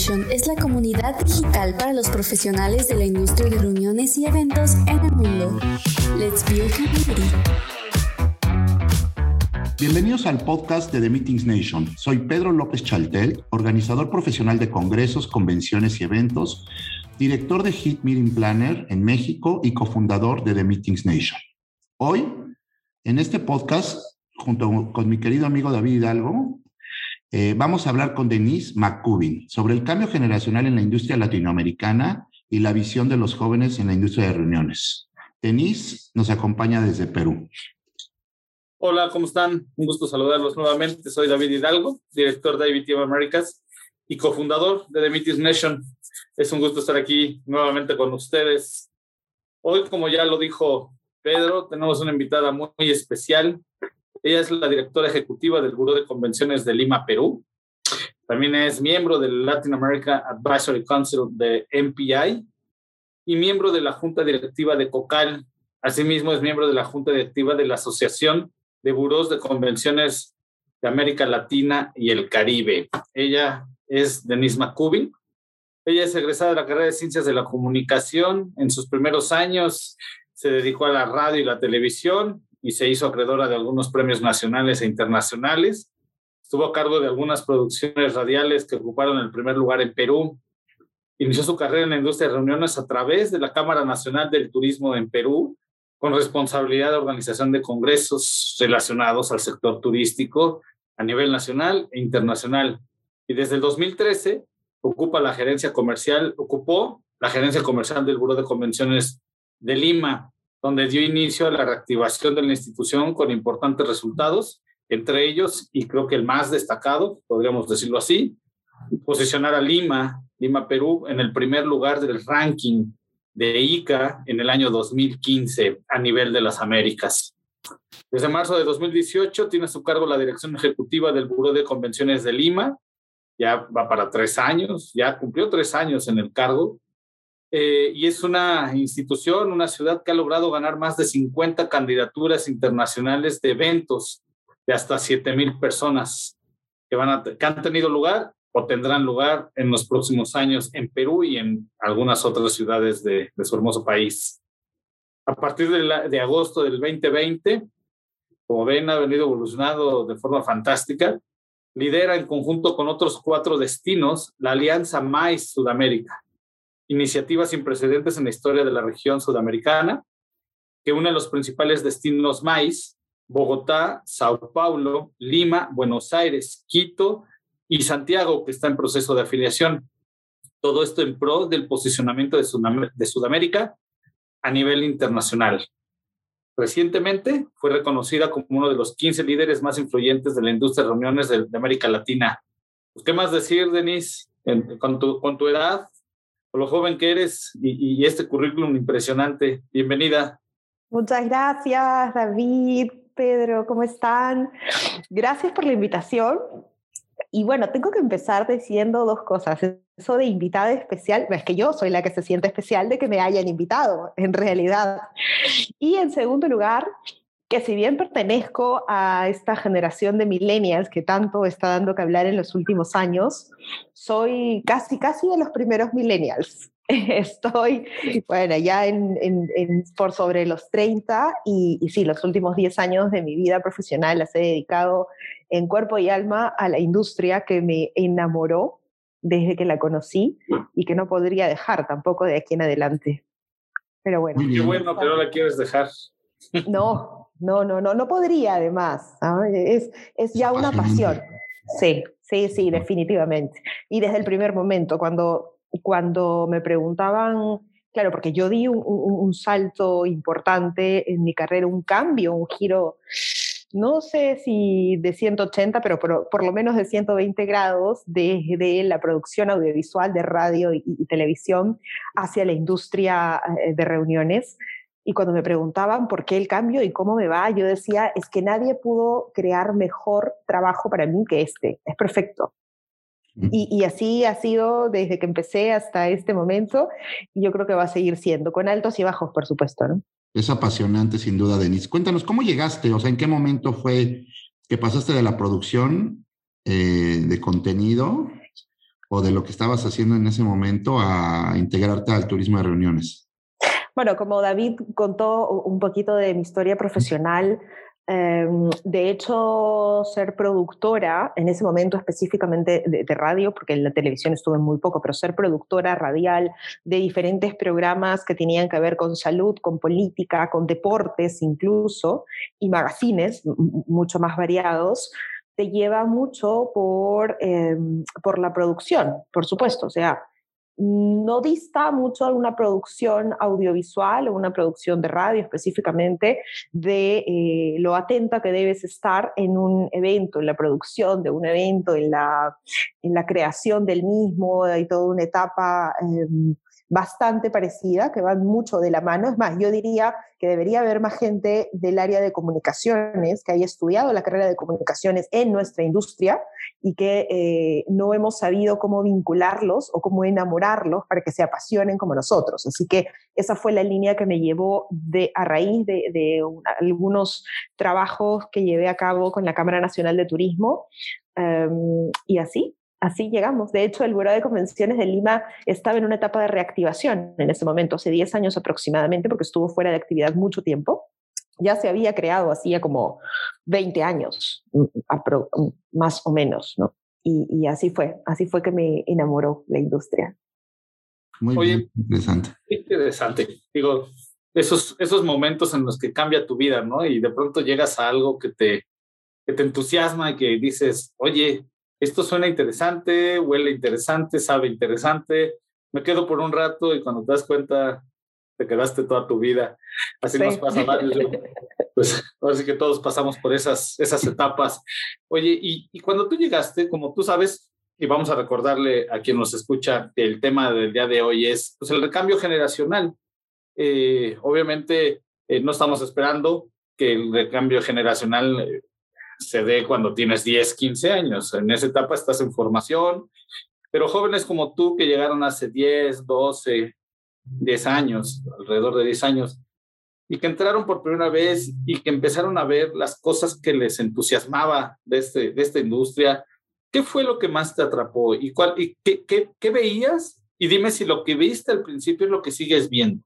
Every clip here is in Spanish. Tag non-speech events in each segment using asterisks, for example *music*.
Es la comunidad digital para los profesionales de la industria de reuniones y eventos en el mundo. Let's build community. Bienvenidos al podcast de The Meetings Nation. Soy Pedro López Chaltel, organizador profesional de congresos, convenciones y eventos, director de Hit Meeting Planner en México y cofundador de The Meetings Nation. Hoy, en este podcast, junto con mi querido amigo David Hidalgo, eh, vamos a hablar con Denise McCubin sobre el cambio generacional en la industria latinoamericana y la visión de los jóvenes en la industria de reuniones. Denise nos acompaña desde Perú. Hola, ¿cómo están? Un gusto saludarlos nuevamente. Soy David Hidalgo, director de IBT of Americas y cofundador de The Meetings Nation. Es un gusto estar aquí nuevamente con ustedes. Hoy, como ya lo dijo Pedro, tenemos una invitada muy, muy especial. Ella es la directora ejecutiva del Buró de Convenciones de Lima, Perú. También es miembro del Latin America Advisory Council de MPI y miembro de la Junta Directiva de COCAL. Asimismo, es miembro de la Junta Directiva de la Asociación de Burós de Convenciones de América Latina y el Caribe. Ella es Denise McCubin. Ella es egresada de la carrera de Ciencias de la Comunicación. En sus primeros años se dedicó a la radio y la televisión y se hizo acreedora de algunos premios nacionales e internacionales. Estuvo a cargo de algunas producciones radiales que ocuparon el primer lugar en Perú. Inició su carrera en la industria de reuniones a través de la Cámara Nacional del Turismo en Perú, con responsabilidad de organización de congresos relacionados al sector turístico a nivel nacional e internacional. Y desde el 2013 ocupa la gerencia comercial, ocupó la gerencia comercial del Buró de Convenciones de Lima, donde dio inicio a la reactivación de la institución con importantes resultados, entre ellos, y creo que el más destacado, podríamos decirlo así, posicionar a Lima, Lima, Perú, en el primer lugar del ranking de ICA en el año 2015 a nivel de las Américas. Desde marzo de 2018 tiene a su cargo la dirección ejecutiva del Buró de Convenciones de Lima, ya va para tres años, ya cumplió tres años en el cargo, eh, y es una institución, una ciudad que ha logrado ganar más de 50 candidaturas internacionales de eventos de hasta 7 mil personas que, van a, que han tenido lugar o tendrán lugar en los próximos años en Perú y en algunas otras ciudades de, su hermoso país. A partir de, la, de agosto del 2020, como ven, ha venido evolucionando de forma fantástica. Lidera en conjunto con otros cuatro destinos la Alianza MAIS Sudamérica, iniciativa sin precedentes en la historia de la región sudamericana, que une los principales destinos MAIS, Bogotá, Sao Paulo, Lima, Buenos Aires, Quito y Santiago, que está en proceso de afiliación. Todo esto en pro del posicionamiento de, Sudam de Sudamérica a nivel internacional. Recientemente fue reconocida como uno de los 15 líderes más influyentes de la industria de reuniones de, de América Latina. Pues, ¿Qué más decir, Denise? En, con, tu, con tu edad, con lo joven que eres y, y este currículum impresionante. Bienvenida. Muchas gracias, David, Pedro, ¿cómo están? Gracias por la invitación. Y bueno, tengo que empezar diciendo dos cosas. Eso de invitada especial, es que yo soy la que se siente especial de que me hayan invitado, en realidad. Y en segundo lugar, que si bien pertenezco a esta generación de millennials que tanto está dando que hablar en los últimos años, soy casi, casi de los primeros millennials. *laughs* Estoy, bueno, ya en, en, en, por sobre los 30 y, y sí, los últimos 10 años de mi vida profesional las he dedicado en cuerpo y alma a la industria que me enamoró desde que la conocí y que no podría dejar tampoco de aquí en adelante. Pero bueno. Qué bueno, pero la quieres dejar. No, no, no, no, no podría además. ¿no? Es, es ya una pasión. Sí, sí, sí, definitivamente. Y desde el primer momento, cuando, cuando me preguntaban, claro, porque yo di un, un, un salto importante en mi carrera, un cambio, un giro no sé si de 180, pero por, por, lo menos de 120 grados desde la producción audiovisual de radio y, y, televisión hacia la industria eh, de reuniones. Y cuando me preguntaban por qué el cambio y cómo me va, yo decía, es que nadie pudo crear mejor trabajo para mí que este, es perfecto. Y, así ha sido desde que empecé hasta este momento y yo creo que va a seguir siendo, con altos y bajos, por supuesto, ¿no? Es apasionante, sin duda, Denise. Cuéntanos, ¿cómo llegaste? O sea, ¿en qué momento fue que pasaste de la producción eh, de contenido o de lo que estabas haciendo en ese momento a integrarte al turismo de reuniones? Bueno, como David contó un poquito de mi historia profesional, Em, de hecho, ser productora, en ese momento específicamente de, radio, porque en la televisión estuve muy poco, pero ser productora radial de diferentes programas que tenían que ver con salud, con política, con deportes incluso, y magazines mucho más variados, te lleva mucho por, em, por la producción, por supuesto. O sea, no dista mucho a una producción audiovisual o una producción de radio específicamente de eh, lo atenta que debes estar en un evento, en la producción de un evento, en la, en la creación del mismo, hay toda una etapa em, bastante parecida, que van mucho de la mano. Es más, yo diría que debería haber más gente del área de comunicaciones que haya estudiado la carrera de comunicaciones en nuestra industria y que eh, no hemos sabido cómo vincularlos o cómo enamorarlos para que se apasionen como nosotros. Así que esa fue la línea que me llevó de, a raíz de, algunos trabajos que llevé a cabo con la Cámara Nacional de Turismo. Em, y así, así llegamos. De hecho, el Buró de Convenciones de Lima estaba en una etapa de reactivación en ese momento, hace 10 años aproximadamente, porque estuvo fuera de actividad mucho tiempo. Ya se había creado hacía como 20 años, mm, mm, más o menos, ¿no? Y, así fue, así fue que me enamoró la industria. Muy bien, interesante. Interesante. Digo, esos, esos momentos en los que cambia tu vida, ¿no? Y de pronto llegas a algo que te, que te entusiasma y que dices, oye, esto suena interesante, huele interesante, sabe interesante, me quedo por un rato y cuando te das cuenta te quedaste toda tu vida. Así nos pasa a varios. *laughs* pues ahora sí que todos pasamos por esas, esas etapas. Oye, y, y, cuando tú llegaste, como tú sabes, y vamos a recordarle a quien nos escucha que el tema del día de hoy es pues, el recambio generacional. Eh, obviamente eh, no estamos esperando que el recambio generacional eh, se dé cuando tienes 10, 15 años. En esa etapa estás en formación, pero jóvenes como tú que llegaron hace 10, 12, 10 años, alrededor de 10 años, y que entraron por primera vez y que empezaron a ver las cosas que les entusiasmaba de, este, de esta industria, ¿qué fue lo que más te atrapó? ¿Y, cuál, y qué, qué, qué veías? Y dime si lo que viste al principio es lo que sigues viendo.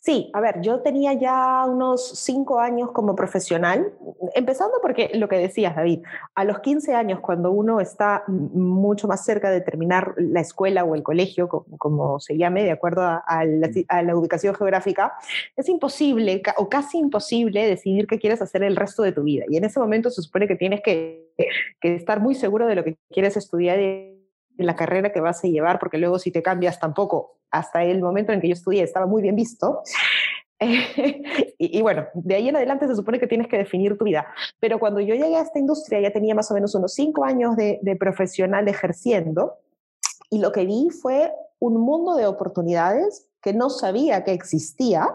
Sí, a ver, yo tenía ya unos cinco años como profesional, empezando porque lo que decías, David, a los 15 años, cuando uno está mucho más cerca de terminar la escuela o el colegio, como, se llame, de acuerdo a, la, ubicación geográfica, es imposible o casi imposible decidir qué quieres hacer el resto de tu vida. Y en ese momento se supone que tienes que, que estar muy seguro de lo que quieres estudiar en la carrera que vas a llevar, porque luego si te cambias tampoco hasta el momento en que yo estudié estaba muy bien visto. *laughs* y, bueno, de ahí en adelante se supone que tienes que definir tu vida. Pero cuando yo llegué a esta industria ya tenía más o menos unos cinco años de, profesional ejerciendo y lo que vi fue un mundo de oportunidades que no sabía que existía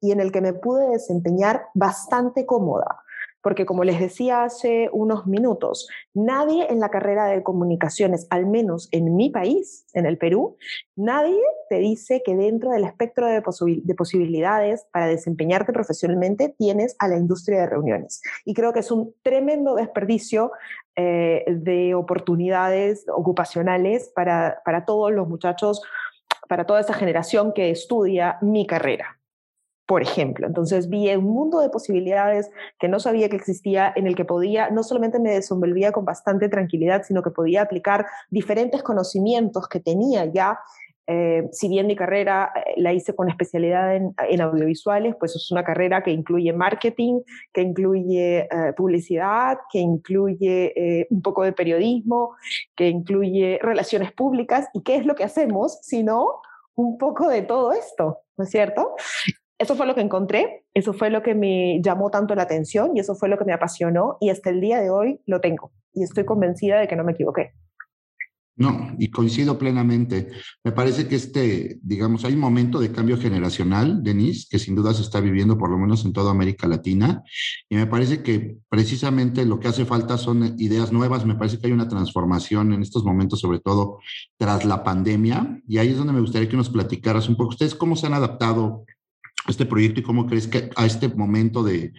y en el que me pude desempeñar bastante cómoda porque como les decía hace unos minutos, nadie en la carrera de comunicaciones, al menos en mi país, en el Perú, nadie te dice que dentro del espectro de, posibilidades para desempeñarte profesionalmente tienes a la industria de reuniones. Y creo que es un tremendo desperdicio eh, de oportunidades ocupacionales para, para todos los muchachos, para toda esa generación que estudia mi carrera por ejemplo. Entonces vi un mundo de posibilidades que no sabía que existía, en el que podía, no solamente me desenvolvía con bastante tranquilidad, sino que podía aplicar diferentes conocimientos que tenía ya. Eh, si bien mi carrera eh, la hice con especialidad en, audiovisuales, pues es una carrera que incluye marketing, que incluye eh, publicidad, que incluye un poco de periodismo, que incluye relaciones públicas. ¿Y qué es lo que hacemos si no un poco de todo esto? ¿No es cierto? Eso fue lo que encontré, eso fue lo que me llamó tanto la atención y eso fue lo que me apasionó y hasta el día de hoy lo tengo y estoy convencida de que no me equivoqué. No, y coincido plenamente. Me parece que este, digamos, hay un momento de cambio generacional, Denise, que sin duda se está viviendo por lo menos en toda América Latina. Y me parece que precisamente lo que hace falta son ideas nuevas. Me parece que hay una transformación en estos momentos, sobre todo tras la pandemia. Y ahí es donde me gustaría que nos platicaras un poco. ¿Ustedes cómo se han adaptado este proyecto y cómo crees que a este momento de,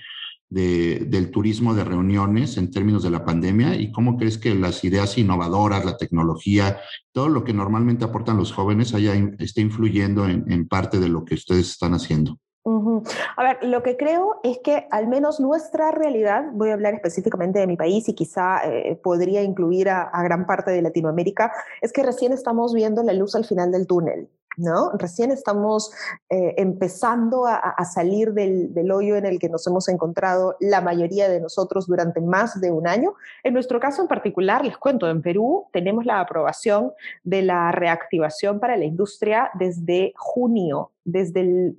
del turismo de reuniones en términos de la pandemia y cómo crees que las ideas innovadoras, la tecnología, todo lo que normalmente aportan los jóvenes haya, esté influyendo en, parte de lo que ustedes están haciendo. A ver, lo que creo es que al menos nuestra realidad, voy a hablar específicamente de mi país y quizá eh, podría incluir a, a, gran parte de Latinoamérica, es que recién estamos viendo la luz al final del túnel. ¿No? Recién estamos eh, empezando a, salir del, del, hoyo en el que nos hemos encontrado la mayoría de nosotros durante más de un año. En nuestro caso en particular, les cuento, en Perú tenemos la aprobación de la reactivación para la industria desde junio, desde el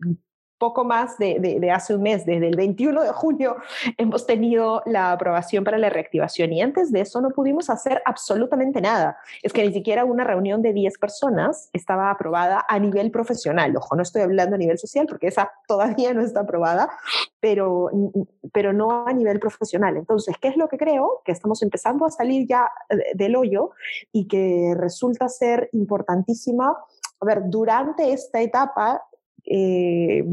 poco más de, hace un mes, desde el 21 de junio, hemos tenido la aprobación para la reactivación y antes de eso no pudimos hacer absolutamente nada. Es que ni siquiera una reunión de 10 personas estaba aprobada a nivel profesional. Ojo, no estoy hablando a nivel social porque esa todavía no está aprobada, pero, pero no a nivel profesional. Entonces, ¿qué es lo que creo? Que estamos empezando a salir ya del hoyo y que resulta ser importantísima. A ver, durante esta etapa eh,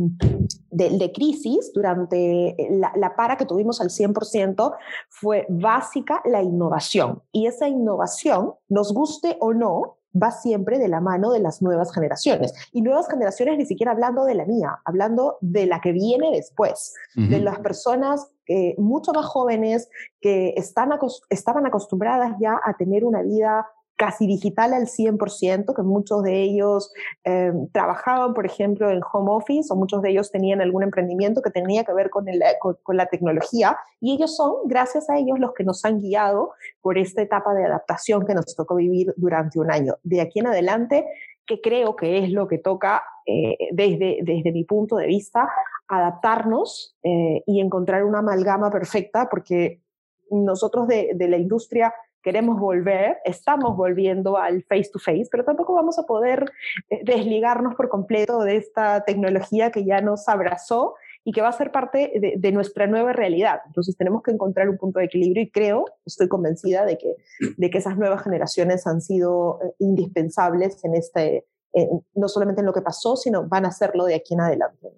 de, crisis, durante la, la, para que tuvimos al 100%, fue básica la innovación. Y esa innovación, nos guste o no, va siempre de la mano de las nuevas generaciones. Y nuevas generaciones ni siquiera hablando de la mía, hablando de la que viene después, de las personas eh, mucho más jóvenes que están estaban acostumbradas ya a tener una vida casi digital al 100%, que muchos de ellos eh, trabajaban, por ejemplo, en home office o muchos de ellos tenían algún emprendimiento que tenía que ver con, la tecnología y ellos son, gracias a ellos, los que nos han guiado por esta etapa de adaptación que nos tocó vivir durante un año. De aquí en adelante, que creo que es lo que toca eh, desde, desde mi punto de vista, adaptarnos eh, y encontrar una amalgama perfecta, porque nosotros de la industria queremos volver, estamos volviendo al face to face, pero tampoco vamos a poder eh, desligarnos por completo de esta tecnología que ya nos abrazó y que va a ser parte de, nuestra nueva realidad. Entonces tenemos que encontrar un punto de equilibrio y creo, estoy convencida de que, de que esas nuevas generaciones han sido eh, indispensables en este, no solamente en lo que pasó, sino van a hacerlo de aquí en adelante.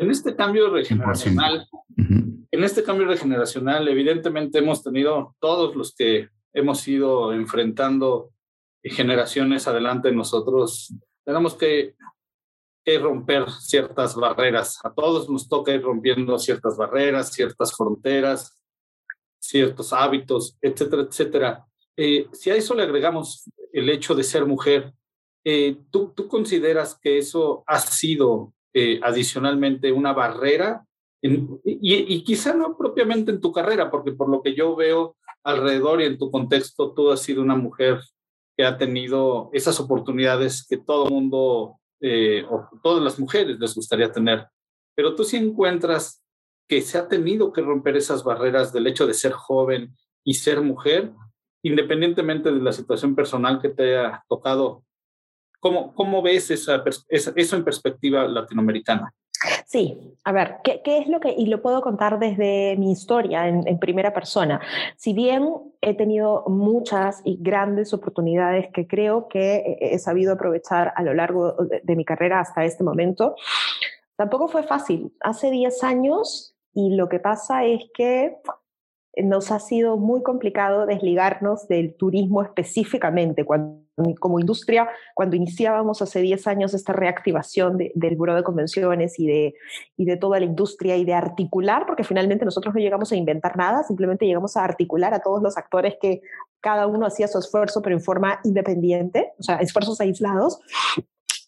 En este cambio regeneracional, en este cambio regeneracional, evidentemente hemos tenido todos los que hemos ido enfrentando generaciones adelante nosotros, tenemos que, que romper ciertas barreras. A todos nos toca ir rompiendo ciertas barreras, ciertas fronteras, ciertos hábitos, etcétera, etcétera. Eh, si a eso le agregamos el hecho de ser mujer, eh, ¿tú, ¿tú consideras que eso ha sido eh, adicionalmente una barrera y, quizá no propiamente en tu carrera, porque por lo que yo veo alrededor y en tu contexto, tú has sido una mujer que ha tenido esas oportunidades que todo mundo eh, o todas las mujeres les gustaría tener. Pero tú sí encuentras que se ha tenido que romper esas barreras del hecho de ser joven y ser mujer, independientemente de la situación personal que te haya tocado. ¿Cómo, cómo ves esa, eso en perspectiva latinoamericana? Sí, a ver, ¿qué, es lo que, y lo puedo contar desde mi historia en, primera persona? Si bien he tenido muchas y grandes oportunidades que creo que he sabido aprovechar a lo largo de, mi carrera hasta este momento, tampoco fue fácil. Hace 10 años y lo que pasa es que nos ha sido muy complicado desligarnos del turismo específicamente. Como industria, cuando iniciábamos hace 10 años esta reactivación del Buró de Convenciones y de, y de toda la industria y de articular, porque finalmente nosotros no llegamos a inventar nada, simplemente llegamos a articular a todos los actores que cada uno hacía su esfuerzo, pero en forma independiente, o sea, esfuerzos aislados,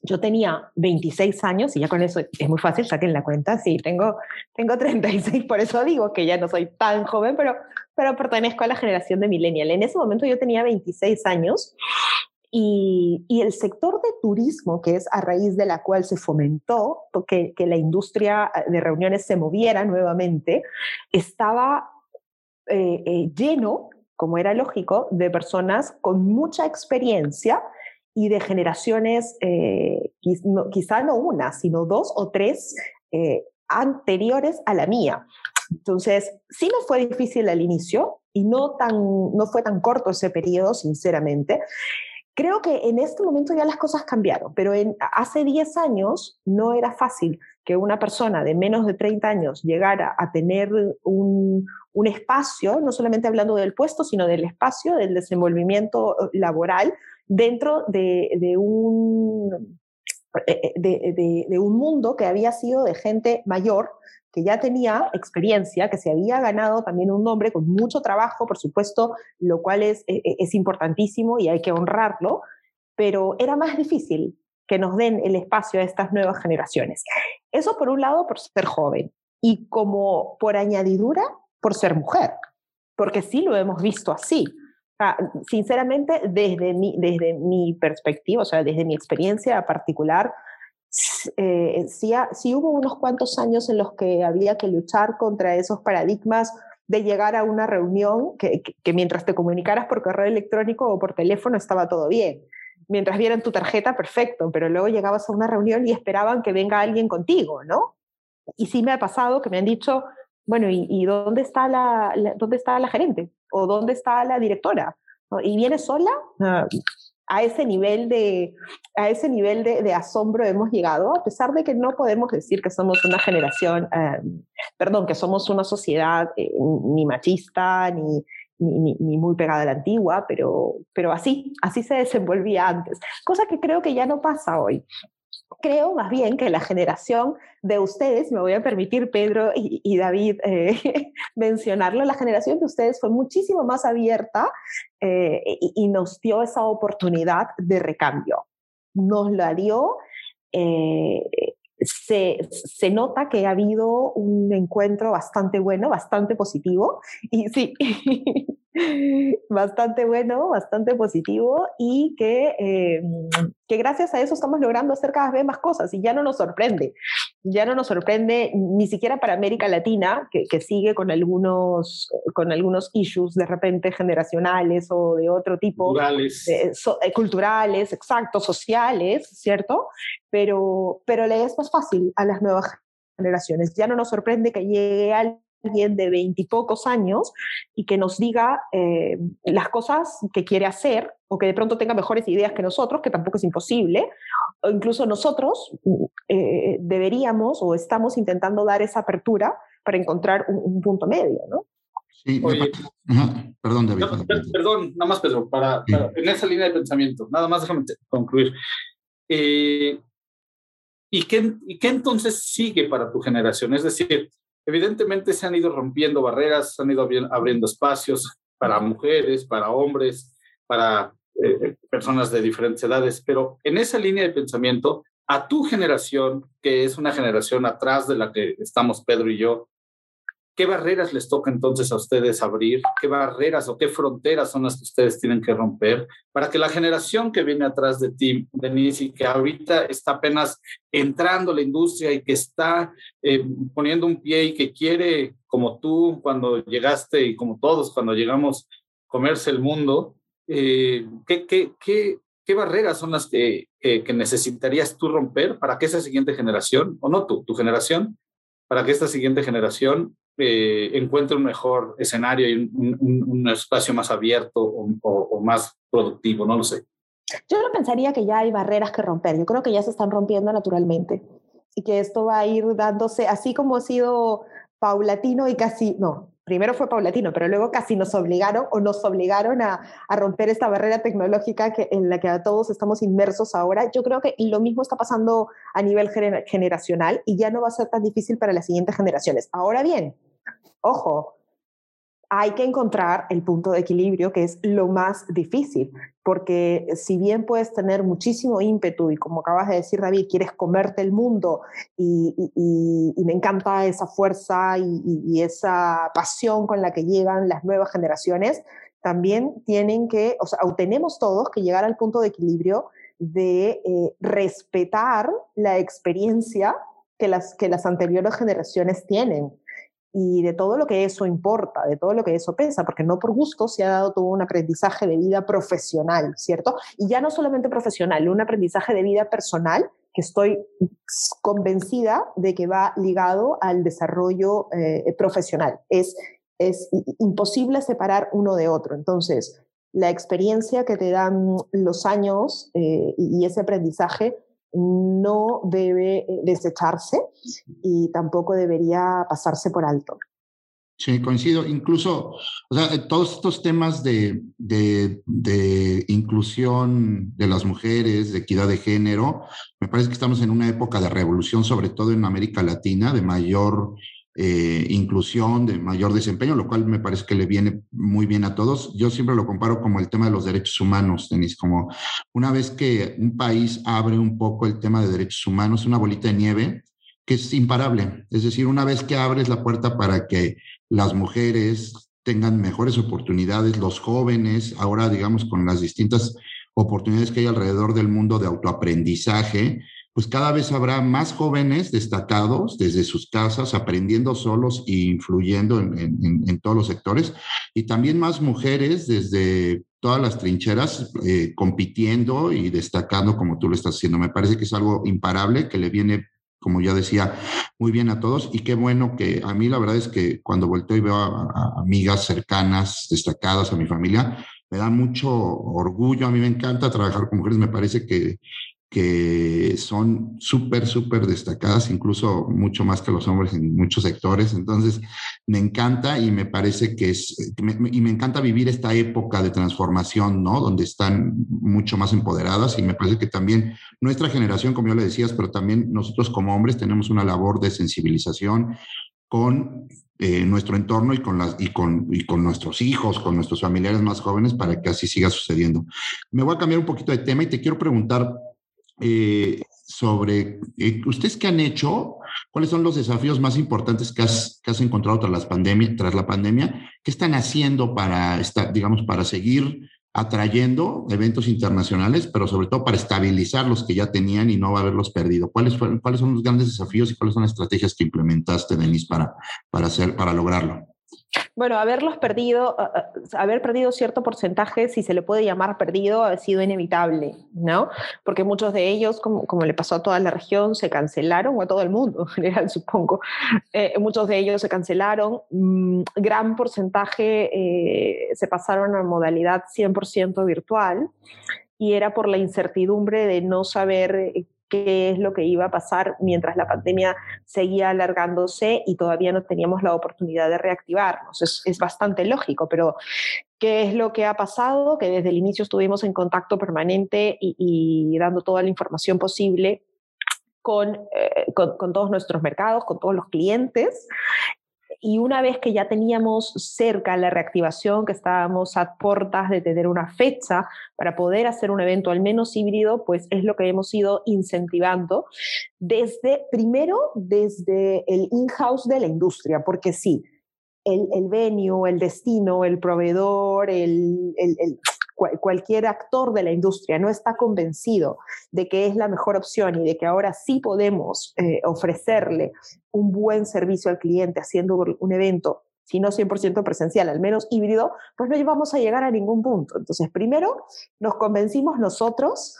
yo tenía 26 años y ya con eso es muy fácil, saquen la cuenta, sí, tengo, tengo 36, por eso digo que ya no soy tan joven, pero, pero pertenezco a la generación de millennial. En ese momento yo tenía 26 años y, y, el sector de turismo, que es a raíz de la cual se fomentó que, que la industria de reuniones se moviera nuevamente, estaba eh, eh, lleno como era lógico, de personas con mucha experiencia y de generaciones, eh, quizá no una, sino dos o tres eh, anteriores a la mía. Entonces, sí me fue difícil al inicio y no, tan, no fue tan corto ese periodo, sinceramente. Creo que en este momento ya las cosas cambiaron, pero en, hace 10 años no era fácil que una persona de menos de 30 años llegara a tener un, un espacio, no solamente hablando del puesto, sino del espacio, del desenvolvimiento laboral dentro de, un, eh, de, de, un mundo que había sido de gente mayor, que ya tenía experiencia, que se había ganado también un nombre con mucho trabajo, por supuesto, lo cual es, e, e, es importantísimo y hay que honrarlo, pero era más difícil que nos den el espacio a estas nuevas generaciones. Eso por un lado por ser joven y como por añadidura por ser mujer, porque sí lo hemos visto así sinceramente, desde mi, desde mi perspectiva, o sea, desde mi experiencia particular, eh, sí, hubo unos cuantos años en los que había que luchar contra esos paradigmas de llegar a una reunión que, que, mientras te comunicaras por correo electrónico o por teléfono estaba todo bien. Mientras vieran tu tarjeta, perfecto, pero luego llegabas a una reunión y esperaban que venga alguien contigo, ¿no? Y sí me ha pasado que me han dicho, bueno, ¿y, dónde, está la, dónde está la gerente? ¿O dónde está la directora? ¿Y viene sola? Ah, a ese nivel, de, a ese nivel de, asombro hemos llegado, a pesar de que no podemos decir que somos una generación, em, perdón, que somos una sociedad eh, ni machista, ni, ni, ni, muy pegada a la antigua, pero, pero así, así se desenvolvía antes, cosa que creo que ya no pasa hoy creo más bien que la generación de ustedes, me voy a permitir Pedro y, David eh, *laughs* mencionarlo, la generación de ustedes fue muchísimo más abierta eh, y, nos dio esa oportunidad de recambio. Nos la dio. Eh, se, se, nota que ha habido un encuentro bastante bueno, bastante positivo. Y sí, *laughs* bastante bueno, bastante positivo y que, eh, que gracias a eso estamos logrando hacer cada vez más cosas y ya no nos sorprende, ya no nos sorprende ni siquiera para América Latina, que, que sigue con algunos, con algunos issues de repente generacionales o de otro tipo. Culturales. Eh, culturales, exacto, sociales, ¿cierto? Pero, pero le es más fácil a las nuevas generaciones. Ya no nos sorprende que llegue al alguien de veintipocos años y que nos diga eh, las cosas que quiere hacer o que de pronto tenga mejores ideas que nosotros, que tampoco es imposible, o incluso nosotros eh, deberíamos o estamos intentando dar esa apertura para encontrar un, punto medio, ¿no? Sí, perdón, David. perdón, nada más, Pedro, para, en esa línea de pensamiento, nada más déjame concluir. Eh, ¿y, qué, ¿Y qué entonces sigue para tu generación? Es decir, Evidentemente se han ido rompiendo barreras, se han ido abriendo espacios para mujeres, para hombres, para eh, personas de diferentes edades, pero en esa línea de pensamiento, a tu generación, que es una generación atrás de la que estamos Pedro y yo, ¿Qué barreras les toca entonces a ustedes abrir? ¿Qué barreras o qué fronteras son las que ustedes tienen que romper para que la generación que viene atrás de ti, Denise, y que ahorita está apenas entrando a la industria y que está eh, poniendo un pie y que quiere, como tú cuando llegaste y como todos cuando llegamos, comerse el mundo, eh, ¿qué, qué, qué, qué barreras son las que, que necesitarías tú romper para que esa siguiente generación, o no tú, tu generación, para que esta siguiente generación eh, encuentre un mejor escenario y un, espacio más abierto o, más productivo, no lo sé. Yo no pensaría que ya hay barreras que romper, yo creo que ya se están rompiendo naturalmente y que esto va a ir dándose, así como ha sido paulatino y casi, no, primero fue paulatino, pero luego casi nos obligaron o nos obligaron a, romper esta barrera tecnológica que, en la que todos estamos inmersos ahora. Yo creo que lo mismo está pasando a nivel generacional y ya no va a ser tan difícil para las siguientes generaciones. Ahora bien, ojo, hay que encontrar el punto de equilibrio que es lo más difícil, porque si bien puedes tener muchísimo ímpetu y como acabas de decir David, quieres comerte el mundo y, me encanta esa fuerza y, esa pasión con la que llegan las nuevas generaciones, también tienen que, o sea, tenemos todos que llegar al punto de equilibrio de eh, respetar la experiencia que las, que las anteriores generaciones tienen y de todo lo que eso importa, de todo lo que eso pesa, porque no por gusto se ha dado todo un aprendizaje de vida profesional, ¿cierto? Y ya no solamente profesional, un aprendizaje de vida personal que estoy convencida de que va ligado al desarrollo eh, profesional. Es, es imposible separar uno de otro. Entonces, la experiencia que te dan los años eh, y ese aprendizaje no debe eh, desecharse y tampoco debería pasarse por alto. Sí, coincido. Incluso, o sea, todos estos temas de, de, de, inclusión de las mujeres, de equidad de género, me parece que estamos en una época de revolución, sobre todo en América Latina, de mayor eh, inclusión, de mayor desempeño, lo cual me parece que le viene muy bien a todos. Yo siempre lo comparo como el tema de los derechos humanos, Denis, como una vez que un país abre un poco el tema de derechos humanos, una bolita de nieve que es imparable. Es decir, una vez que abres la puerta para que las mujeres tengan mejores oportunidades, los jóvenes, ahora digamos con las distintas oportunidades que hay alrededor del mundo de autoaprendizaje, pues cada vez habrá más jóvenes destacados desde sus casas, aprendiendo solos e influyendo en, todos los sectores, y también más mujeres desde todas las trincheras eh, compitiendo y destacando como tú lo estás haciendo. Me parece que es algo imparable, que le viene, como ya decía, muy bien a todos, y qué bueno que a mí la verdad es que cuando volteo y veo a amigas cercanas, destacadas a mi familia, me da mucho orgullo, a mí me encanta trabajar con mujeres, me parece que que son súper, súper destacadas, incluso mucho más que los hombres en muchos sectores. Entonces, me encanta y me parece que es, y me encanta vivir esta época de transformación, ¿no? Donde están mucho más empoderadas y me parece que también nuestra generación, como yo le decías, pero también nosotros como hombres tenemos una labor de sensibilización con eh, nuestro entorno y con, las, y, con, y con nuestros hijos, con nuestros familiares más jóvenes, para que así siga sucediendo. Me voy a cambiar un poquito de tema y te quiero preguntar eh, sobre eh, ustedes qué han hecho, cuáles son los desafíos más importantes que has, que has encontrado tras, las pandemia, tras la pandemia, qué están haciendo para, estar, digamos, para seguir atrayendo eventos internacionales, pero sobre todo para estabilizar los que ya tenían y no haberlos perdido. ¿Cuáles, ¿Cuáles son los grandes desafíos y cuáles son las estrategias que implementaste, Denise, para, para, hacer, para lograrlo? Bueno, haberlos perdido, haber perdido cierto porcentaje, si se le puede llamar perdido, ha sido inevitable, ¿no? Porque muchos de ellos, como, como le pasó a toda la región, se cancelaron, o a todo el mundo *laughs* en general, supongo. Eh, muchos de ellos se cancelaron, mm, gran porcentaje eh, se pasaron a modalidad 100% virtual y era por la incertidumbre de no saber eh, qué es lo que iba a pasar mientras la pandemia seguía alargándose y todavía no teníamos la oportunidad de reactivarnos. Es, bastante lógico, pero ¿qué es lo que ha pasado? Que desde el inicio estuvimos en contacto permanente y, dando toda la información posible con, eh, con, con, todos nuestros mercados, con todos los clientes, y una vez que ya teníamos cerca la reactivación, que estábamos a puertas de tener una fecha para poder hacer un evento al menos híbrido, pues es lo que hemos ido incentivando desde, primero, desde el in-house de la industria, porque sí, el, el venue, el destino, el proveedor, el, el, el cualquier actor de la industria no está convencido de que es la mejor opción y de que ahora sí podemos eh, ofrecerle un buen servicio al cliente haciendo un evento, si no 100% presencial, al menos híbrido, pues no vamos a llegar a ningún punto. Entonces, primero nos convencimos nosotros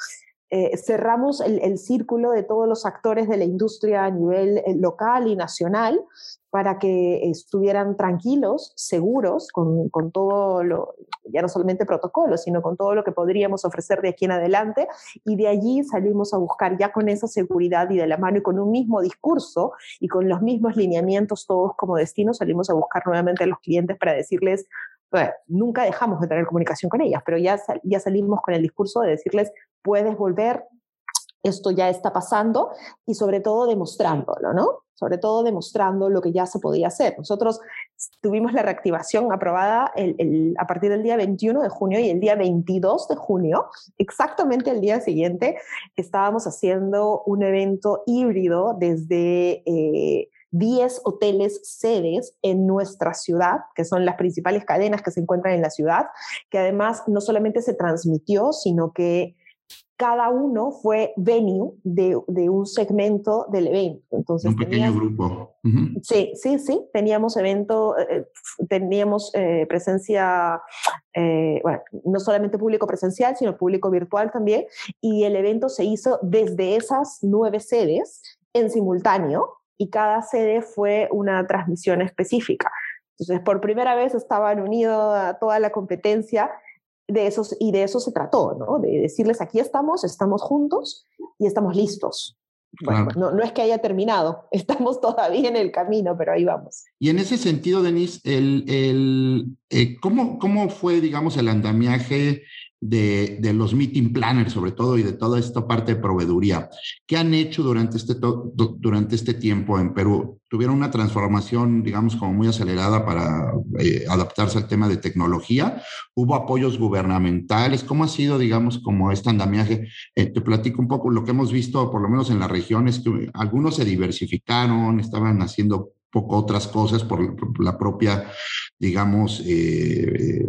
eh, cerramos el, círculo de todos los actores de la industria a nivel eh, local y nacional para que estuvieran tranquilos, seguros, con, con, todo lo, ya no solamente protocolos, sino con todo lo que podríamos ofrecer de aquí en adelante. Y de allí salimos a buscar ya con esa seguridad y de la mano y con un mismo discurso y con los mismos lineamientos todos como destino, salimos a buscar nuevamente a los clientes para decirles, bueno, nunca dejamos de tener comunicación con ellas, pero ya, ya salimos con el discurso de decirles, puedes volver, esto ya está pasando y sobre todo demostrándolo, ¿no? Sobre todo demostrando lo que ya se podía hacer. Nosotros tuvimos la reactivación aprobada a partir del día 21 de junio y el día 22 de junio, exactamente el día siguiente, estábamos haciendo un evento híbrido desde... Eh, 10 hoteles sedes en nuestra ciudad, que son las principales cadenas que se encuentran en la ciudad, que además no solamente se transmitió, sino que cada uno fue venue de, de un segmento del evento. Entonces, un pequeño grupo. Sí, sí, sí. Teníamos evento, eh, eh, teníamos eh, presencia, bueno, no solamente público presencial, sino público virtual también. Y el evento se hizo desde esas nueve sedes en simultáneo y cada sede fue una transmisión específica. Entonces, por primera vez estaban unidos a toda la competencia de esos, y de eso se trató, ¿no? De decirles, aquí estamos, estamos juntos y estamos listos. Bueno, no, no, es que haya terminado, *laughs* estamos todavía en el camino, pero ahí vamos. Y en ese sentido, Denise, el, el, eh, ¿cómo, ¿cómo fue, digamos, el andamiaje de, los meeting planners, sobre todo, y de toda esta parte de proveeduría. ¿Qué han hecho durante este, durante este tiempo en Perú? ¿Tuvieron una transformación, digamos, como muy acelerada para eh, adaptarse al tema de tecnología? ¿Hubo apoyos gubernamentales? ¿Cómo ha sido, digamos, como este andamiaje? Eh, te platico un poco lo que hemos visto, por lo menos en la región, es que algunos se diversificaron, estaban haciendo poco otras cosas por, la propia, digamos, eh,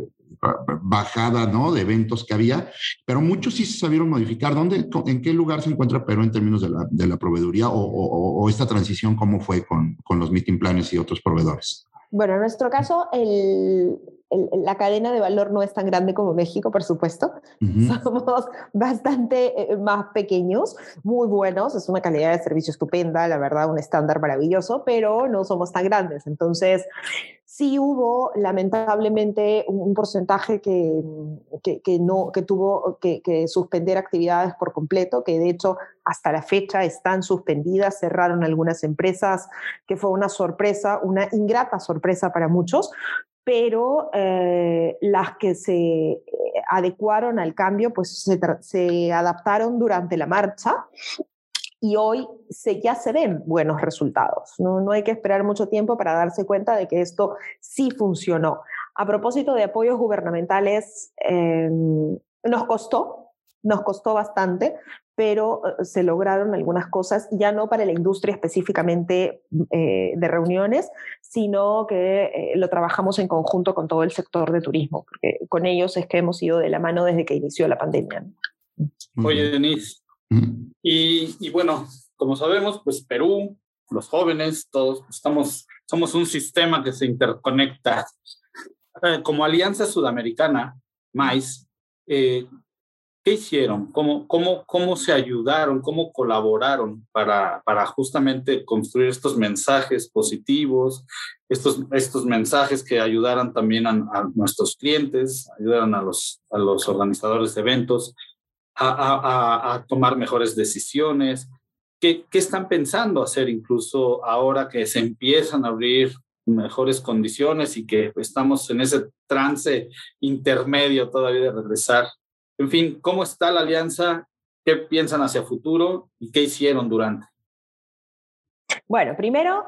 bajada ¿no? de eventos que había, pero muchos sí se sabieron modificar. ¿Dónde, ¿En qué lugar se encuentra Perú en términos de la, de la proveeduría o, o, esta transición, cómo fue con, con los meeting planes y otros proveedores? Bueno, en nuestro caso, el, la cadena de valor no es tan grande como México, por supuesto. Somos *laughs* bastante eh, más pequeños, muy buenos, es una calidad de servicio estupenda, la verdad, un estándar maravilloso, pero no somos tan grandes. Entonces, sí hubo lamentablemente un porcentaje que, que, no, que tuvo que, que, suspender actividades por completo, que de hecho hasta la fecha están suspendidas, cerraron algunas empresas, que fue una sorpresa, una ingrata sorpresa para muchos, pero eh, las que se eh, adecuaron al cambio, pues se, adaptaron durante la marcha y hoy se, ya se ven buenos resultados. ¿no? no hay que esperar mucho tiempo para darse cuenta de que esto sí funcionó. A propósito de apoyos gubernamentales, eh, nos costó, nos costó bastante, pero eh, se lograron algunas cosas, ya no para la industria específicamente eh, de reuniones, sino que lo trabajamos en conjunto con todo el sector de turismo, porque con ellos es que hemos ido de la mano desde que inició la pandemia. Oye, Denise, y, bueno, como sabemos, pues Perú, los jóvenes, todos estamos, somos un sistema que se interconecta. Eh, como Alianza Sudamericana, MAIS, eh, ¿qué hicieron? ¿Cómo, cómo, ¿Cómo se ayudaron? ¿Cómo colaboraron para, para justamente construir estos mensajes positivos, estos, estos mensajes que ayudaran también a, a nuestros clientes, ayudaran a los, a los organizadores de eventos? a, tomar mejores decisiones. ¿Qué, ¿Qué, están pensando hacer incluso ahora que se empiezan a abrir mejores condiciones y que estamos en ese trance intermedio todavía de regresar? En fin, ¿cómo está la alianza? ¿Qué piensan hacia futuro y qué hicieron durante? Bueno, primero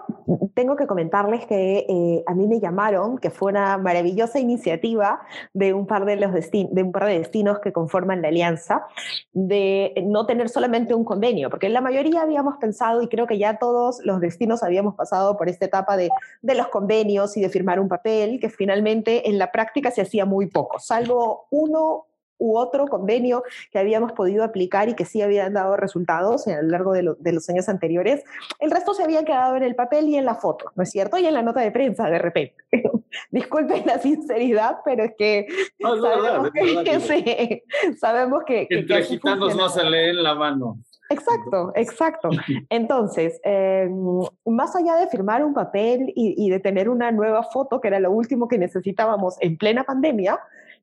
tengo que comentarles que eh, a mí me llamaron, que fue una maravillosa iniciativa de un, par de, los de un par de destinos que conforman la alianza, de no tener solamente un convenio, porque la mayoría habíamos pensado, y creo que ya todos los destinos habíamos pasado por esta etapa de los convenios y de firmar un papel, que finalmente en la práctica se hacía muy poco, salvo uno u otro convenio que habíamos podido aplicar y que sí habían dado resultados a lo largo de, los años anteriores. El resto se había quedado en el papel y en la foto, ¿no es cierto? Y en la nota de prensa de repente. *laughs* Disculpen la sinceridad, pero es que, sabemos, que sabemos, que Entre gitanos no se leen la mano. Exacto, exacto. Entonces, em, más allá de firmar un papel y, y, de tener una nueva foto, que era lo último que necesitábamos en plena pandemia,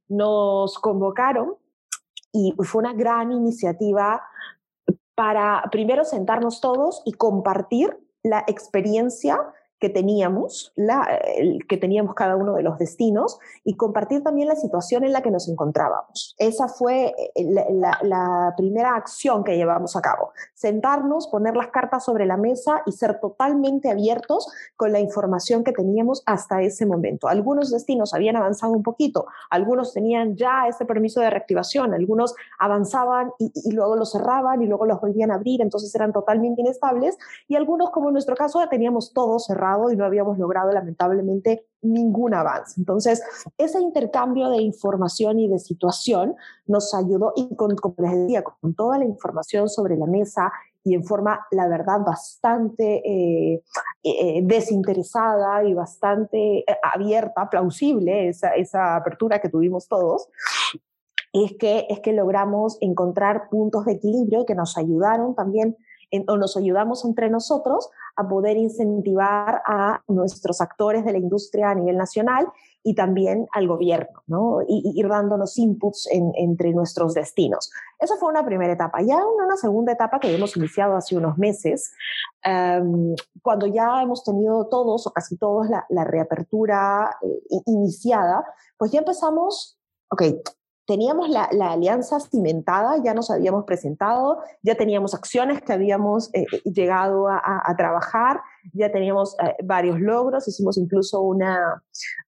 nos convocaron y fue una gran iniciativa para primero sentarnos todos y compartir la experiencia que teníamos, la, que teníamos cada uno de los destinos y compartir también la situación en la que nos encontrábamos. Esa fue eh, la, la, primera acción que llevamos a cabo. Sentarnos, poner las cartas sobre la mesa y ser totalmente abiertos con la información que teníamos hasta ese momento. Algunos destinos habían avanzado un poquito, algunos tenían ya ese permiso de reactivación, algunos avanzaban y, y luego los cerraban y luego los volvían a abrir, entonces eran totalmente inestables y algunos, como en nuestro caso, ya teníamos todo cerrado y no habíamos logrado lamentablemente ningún avance. Entonces, ese intercambio de información y de situación nos ayudó y con, como les decía, con toda la información sobre la mesa y en forma, la verdad, bastante eh, eh, desinteresada y bastante eh, abierta, plausible, esa, esa apertura que tuvimos todos, es que, es que logramos encontrar puntos de equilibrio que nos ayudaron también o nos ayudamos entre nosotros a poder incentivar a nuestros actores de la industria a nivel nacional y también al gobierno, ¿no? Y, ir dándonos inputs entre nuestros destinos. Esa fue una primera etapa. Ya en una segunda etapa que hemos iniciado hace unos meses, em, cuando ya hemos tenido todos o casi todos la, reapertura eh, iniciada, pues ya empezamos, ok, teníamos la, alianza cimentada, ya nos habíamos presentado, ya teníamos acciones que habíamos eh, eh, llegado a, trabajar, ya teníamos eh, varios logros, hicimos incluso una,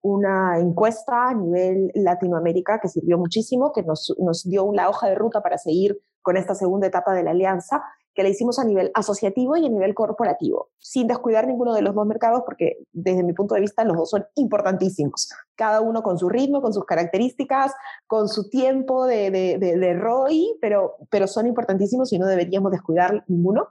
una encuesta a nivel Latinoamérica que sirvió muchísimo, que nos, nos dio una hoja de ruta para seguir con esta segunda etapa de la alianza que la hicimos a nivel asociativo y a nivel corporativo, sin descuidar ninguno de los dos mercados, porque desde mi punto de vista los dos son importantísimos, cada uno con su ritmo, con sus características, con su tiempo de, de, de, ROI, pero, pero son importantísimos y no deberíamos descuidar ninguno.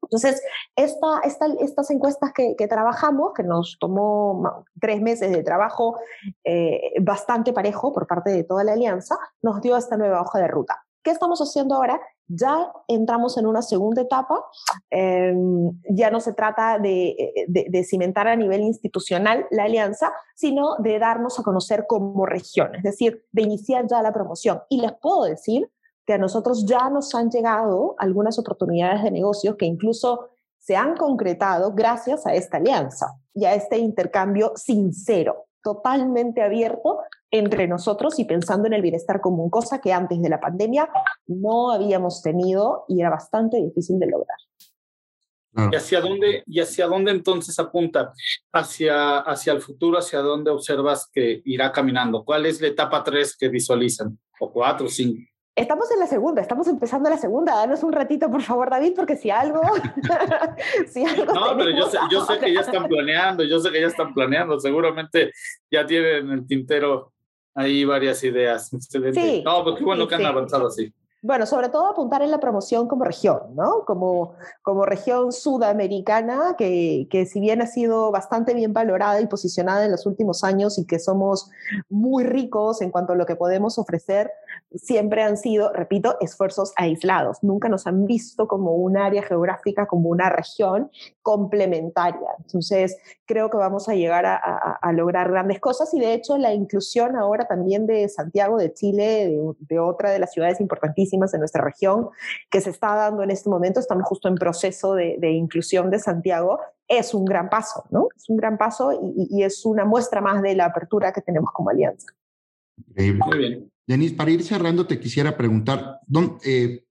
Entonces, esta, esta, estas encuestas que, que, trabajamos, que nos tomó tres meses de trabajo eh, bastante parejo por parte de toda la alianza, nos dio esta nueva hoja de ruta. ¿Qué estamos haciendo ahora? Ya entramos en una segunda etapa, em, ya no se trata de, de, cimentar a nivel institucional la alianza, sino de darnos a conocer como región, es decir, de iniciar ya la promoción. Y les puedo decir que a nosotros ya nos han llegado algunas oportunidades de negocios que incluso se han concretado gracias a esta alianza y a este intercambio sincero totalmente abierto entre nosotros y pensando en el bienestar común, cosa que antes de la pandemia no habíamos tenido y era bastante difícil de lograr. ¿Y hacia dónde, y hacia dónde entonces apunta? Hacia, hacia el futuro, hacia dónde observas que irá caminando. ¿Cuál es la etapa 3 que visualizan? ¿O 4, 5? Estamos en la segunda, estamos empezando la segunda. Danos un ratito, por favor, David, porque si algo. *laughs* si algo no, pero yo sé, yo sé que ya están planeando, yo sé que ya están planeando. Seguramente ya tienen en el tintero ahí varias ideas. *laughs* Excelente. no, pues qué bueno que han avanzado así. Bueno, sobre todo apuntar en la promoción como región, ¿no? Como, como región sudamericana, que, que si bien ha sido bastante bien valorada y posicionada en los últimos años y que somos muy ricos en cuanto a lo que podemos ofrecer, siempre han sido, repito, esfuerzos aislados. Nunca nos han visto como un área geográfica, como una región complementaria. Entonces, creo que vamos a llegar a, a, lograr grandes cosas y de hecho la inclusión ahora también de Santiago de Chile, de, de otra de las ciudades importantísimas, en nuestra región que se está dando en este momento. Estamos justo en proceso de, inclusión de Santiago. Es un gran paso, ¿no? Es un gran paso y, es una muestra más de la apertura que tenemos como alianza. Muy bien. Denise, para ir cerrando, te quisiera preguntar, eh,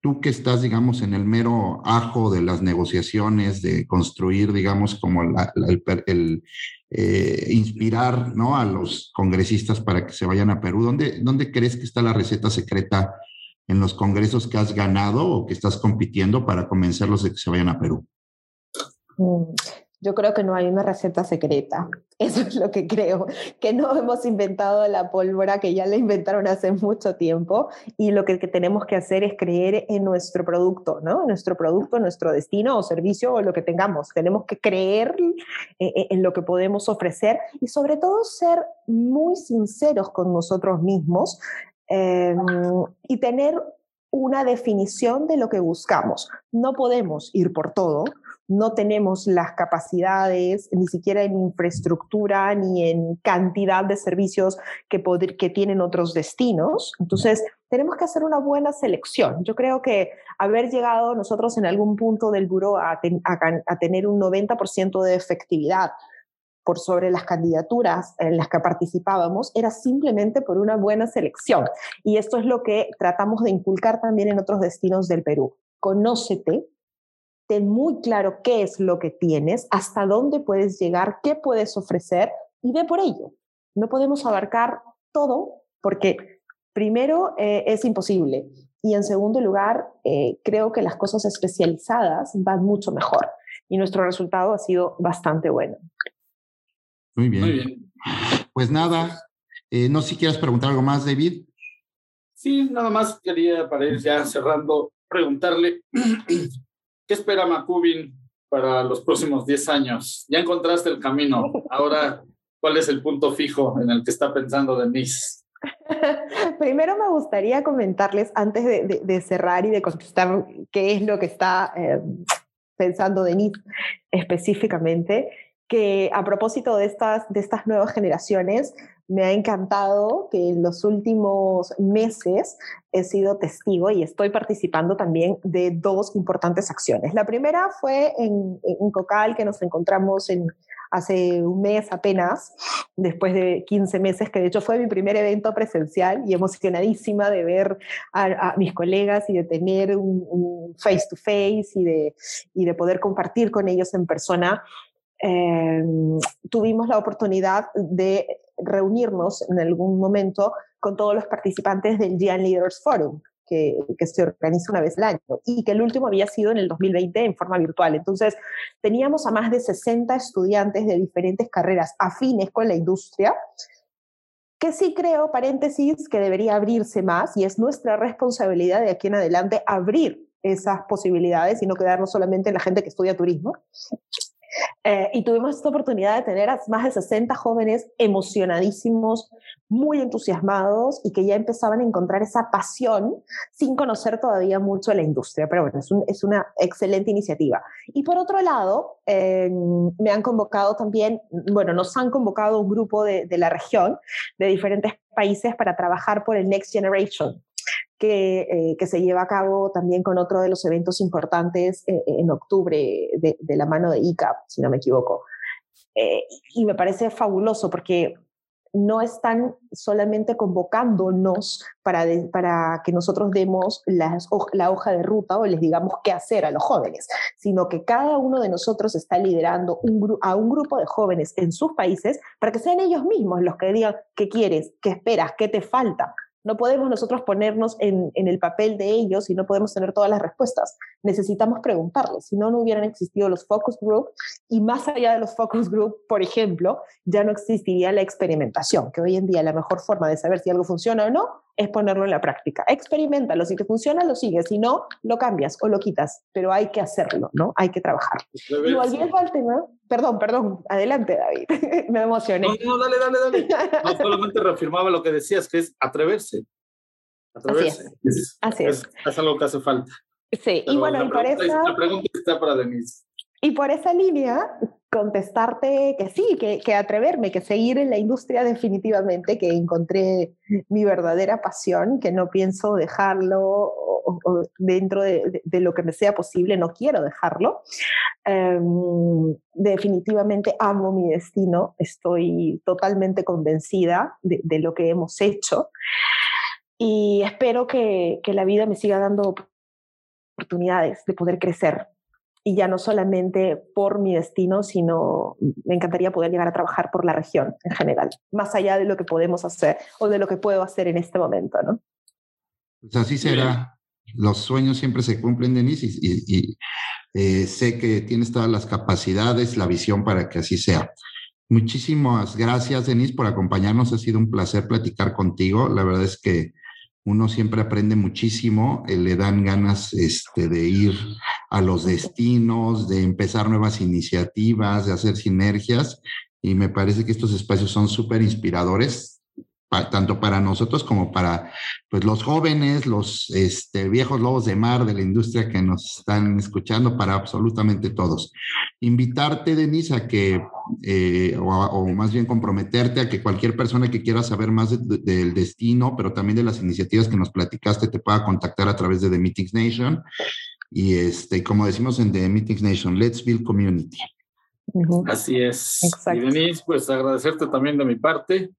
tú que estás, digamos, en el mero ajo de las negociaciones, de construir, digamos, como el, eh, inspirar ¿no? a los congresistas para que se vayan a Perú, ¿dónde, ¿dónde crees que está la receta secreta en los congresos que has ganado o que estás compitiendo para convencerlos de que se vayan a Perú? Mm, yo creo que no hay una receta secreta. *laughs* Eso es lo que creo, que no hemos inventado la pólvora, que ya la inventaron hace mucho tiempo y lo que, tenemos que hacer es creer en nuestro producto, ¿no? Nuestro producto, nuestro destino o servicio o lo que tengamos. Tenemos que creer eh, eh, en lo que podemos ofrecer y sobre todo ser muy sinceros con nosotros mismos Em, y tener una definición de lo que buscamos. No podemos ir por todo, no tenemos las capacidades, ni siquiera en infraestructura, ni en cantidad de servicios que, que tienen otros destinos. Entonces, tenemos que hacer una buena selección. Yo creo que haber llegado nosotros en algún punto del buro a, a tener un 90% de efectividad por sobre las candidaturas en las que participábamos era simplemente por una buena selección. Y esto es lo que tratamos de inculcar también en otros destinos del Perú. Conócete, ten muy claro qué es lo que tienes, hasta dónde puedes llegar, qué puedes ofrecer y ve por ello. No podemos abarcar todo porque primero eh, es imposible y en segundo lugar eh, creo que las cosas especializadas van mucho mejor. y nuestro resultado ha sido bastante bueno. Muy bien. Muy bien. Pues nada, eh, no sé si quieres preguntar algo más, David. Sí, nada más quería, para ir ya cerrando, preguntarle, *clears throat* ¿qué espera Macubin para los próximos 10 años? Ya encontraste el camino, ahora, ¿cuál es el punto fijo en el que está pensando Denise? *laughs* Primero me gustaría comentarles, antes de, cerrar y de contestar qué es lo que está eh, pensando Denise específicamente, que a propósito de estas, de estas nuevas generaciones, me ha encantado que en los últimos meses he sido testigo y estoy participando también de dos importantes acciones. La primera fue en, en Cocal, que nos encontramos en, hace un mes apenas, después de 15 meses, que de hecho fue mi primer evento presencial y emocionadísima de ver a, mis colegas y de tener un, face to face y de, y de poder compartir con ellos en persona. Em, tuvimos la oportunidad de reunirnos en algún momento con todos los participantes del Gian Leaders Forum, que, que, se organiza una vez al año y que el último había sido en el 2020 en forma virtual. Entonces, teníamos a más de 60 estudiantes de diferentes carreras afines con la industria, que sí creo, paréntesis, que debería abrirse más y es nuestra responsabilidad de aquí en adelante abrir esas posibilidades y no quedarnos solamente en la gente que estudia turismo, eh, y tuvimos esta oportunidad de tener a más de 60 jóvenes emocionadísimos, muy entusiasmados y que ya empezaban a encontrar esa pasión sin conocer todavía mucho la industria. Pero bueno, es, es una excelente iniciativa. Y por otro lado, me han convocado también, bueno, nos han convocado un grupo de, de la región, de diferentes países, para trabajar por el Next Generation, que, eh, que, se lleva a cabo también con otro de los eventos importantes eh, en octubre de, la mano de ICAP, si no me equivoco. Eh, y me parece fabuloso porque no están solamente convocándonos para, para que nosotros demos la hoja de ruta o les digamos qué hacer a los jóvenes, sino que cada uno de nosotros está liderando a un grupo de jóvenes en sus países para que sean ellos mismos los que digan qué quieres, qué esperas, qué te falta, no podemos nosotros ponernos en, el papel de ellos y no podemos tener todas las respuestas. Necesitamos preguntarles. Si no, no hubieran existido los focus group y más allá de los focus group, por ejemplo, ya no existiría la experimentación, que hoy en día la mejor forma de saber si algo funciona o no es ponerlo en la práctica. Experimentalo, si te funciona, lo sigues, si no, lo cambias o lo quitas, pero hay que hacerlo, ¿no? Hay que trabajar. Y volviendo al tema, perdón, perdón, adelante David, *laughs* me emocioné. No, no, dale, dale, dale. *laughs* No, solamente reafirmaba lo que decías, que es atreverse. Atreverse. Así es. es. es. algo que hace falta. Sí, y bueno, y por eso... La pregunta está para Denise. Y por esa línea, contestarte que sí, que, atreverme, que seguir en la industria definitivamente, que encontré mi verdadera pasión, que no pienso dejarlo dentro de, lo que me sea posible, no quiero dejarlo. Um, definitivamente amo mi destino, estoy totalmente convencida de, de, lo que hemos hecho y espero que, que la vida me siga dando oportunidades de poder crecer y ya no solamente por mi destino, sino me encantaría poder llegar a trabajar por la región en general, más allá de lo que podemos hacer o de lo que puedo hacer en este momento, ¿no? Pues así será. Los sueños siempre se cumplen, Denise, y, eh, sé que tienes todas las capacidades, la visión para que así sea. Muchísimas gracias, Denise, por acompañarnos. Ha sido un placer platicar contigo. La verdad es que uno siempre aprende muchísimo, eh, le dan ganas este, de ir a los destinos, de empezar nuevas iniciativas, de hacer sinergias, y me parece que estos espacios son súper inspiradores tanto para nosotros como para pues, los jóvenes, los este, viejos lobos de mar de la industria que nos están escuchando, para absolutamente todos. Invitarte, Denise, a que, eh, o, más bien comprometerte a que cualquier persona que quiera saber más del destino, pero también de las iniciativas que nos platicaste, te pueda contactar a través de The Meetings Nation. Y este, como decimos en The Meetings Nation, let's build community. Así es. Y Denise, pues agradecerte también de mi parte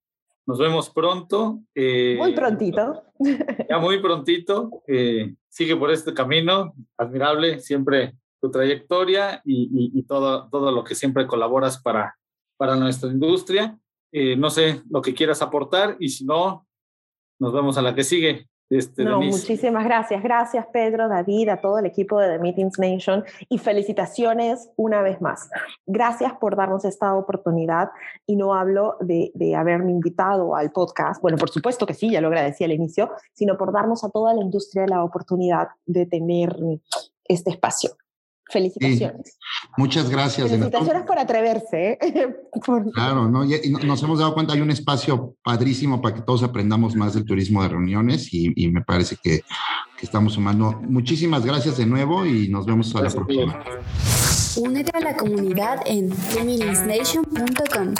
nos vemos pronto. Eh, muy prontito. Ya muy prontito. Eh, sigue por este camino, admirable, siempre tu trayectoria y, todo, todo lo que siempre colaboras para, para nuestra industria. Eh, no sé lo que quieras aportar y si no, nos vemos a la que sigue. Este, no, muchísimas gracias. Gracias, Pedro, David, a todo el equipo de The Meetings Nation y felicitaciones una vez más. Gracias por darnos esta oportunidad y no hablo de, de haberme invitado al podcast, bueno, por supuesto que sí, ya lo agradecí al inicio, sino por darnos a toda la industria la oportunidad de tener este espacio. Felicitaciones. Muchas gracias. Felicitaciones por atreverse. ¿eh? *laughs* Claro, ¿no? Y nos hemos dado cuenta, hay un espacio padrísimo para que todos aprendamos más del turismo de reuniones y, me parece que, que, estamos sumando. Muchísimas gracias de nuevo y nos vemos a la próxima. Únete a la comunidad en themillionsnation.com.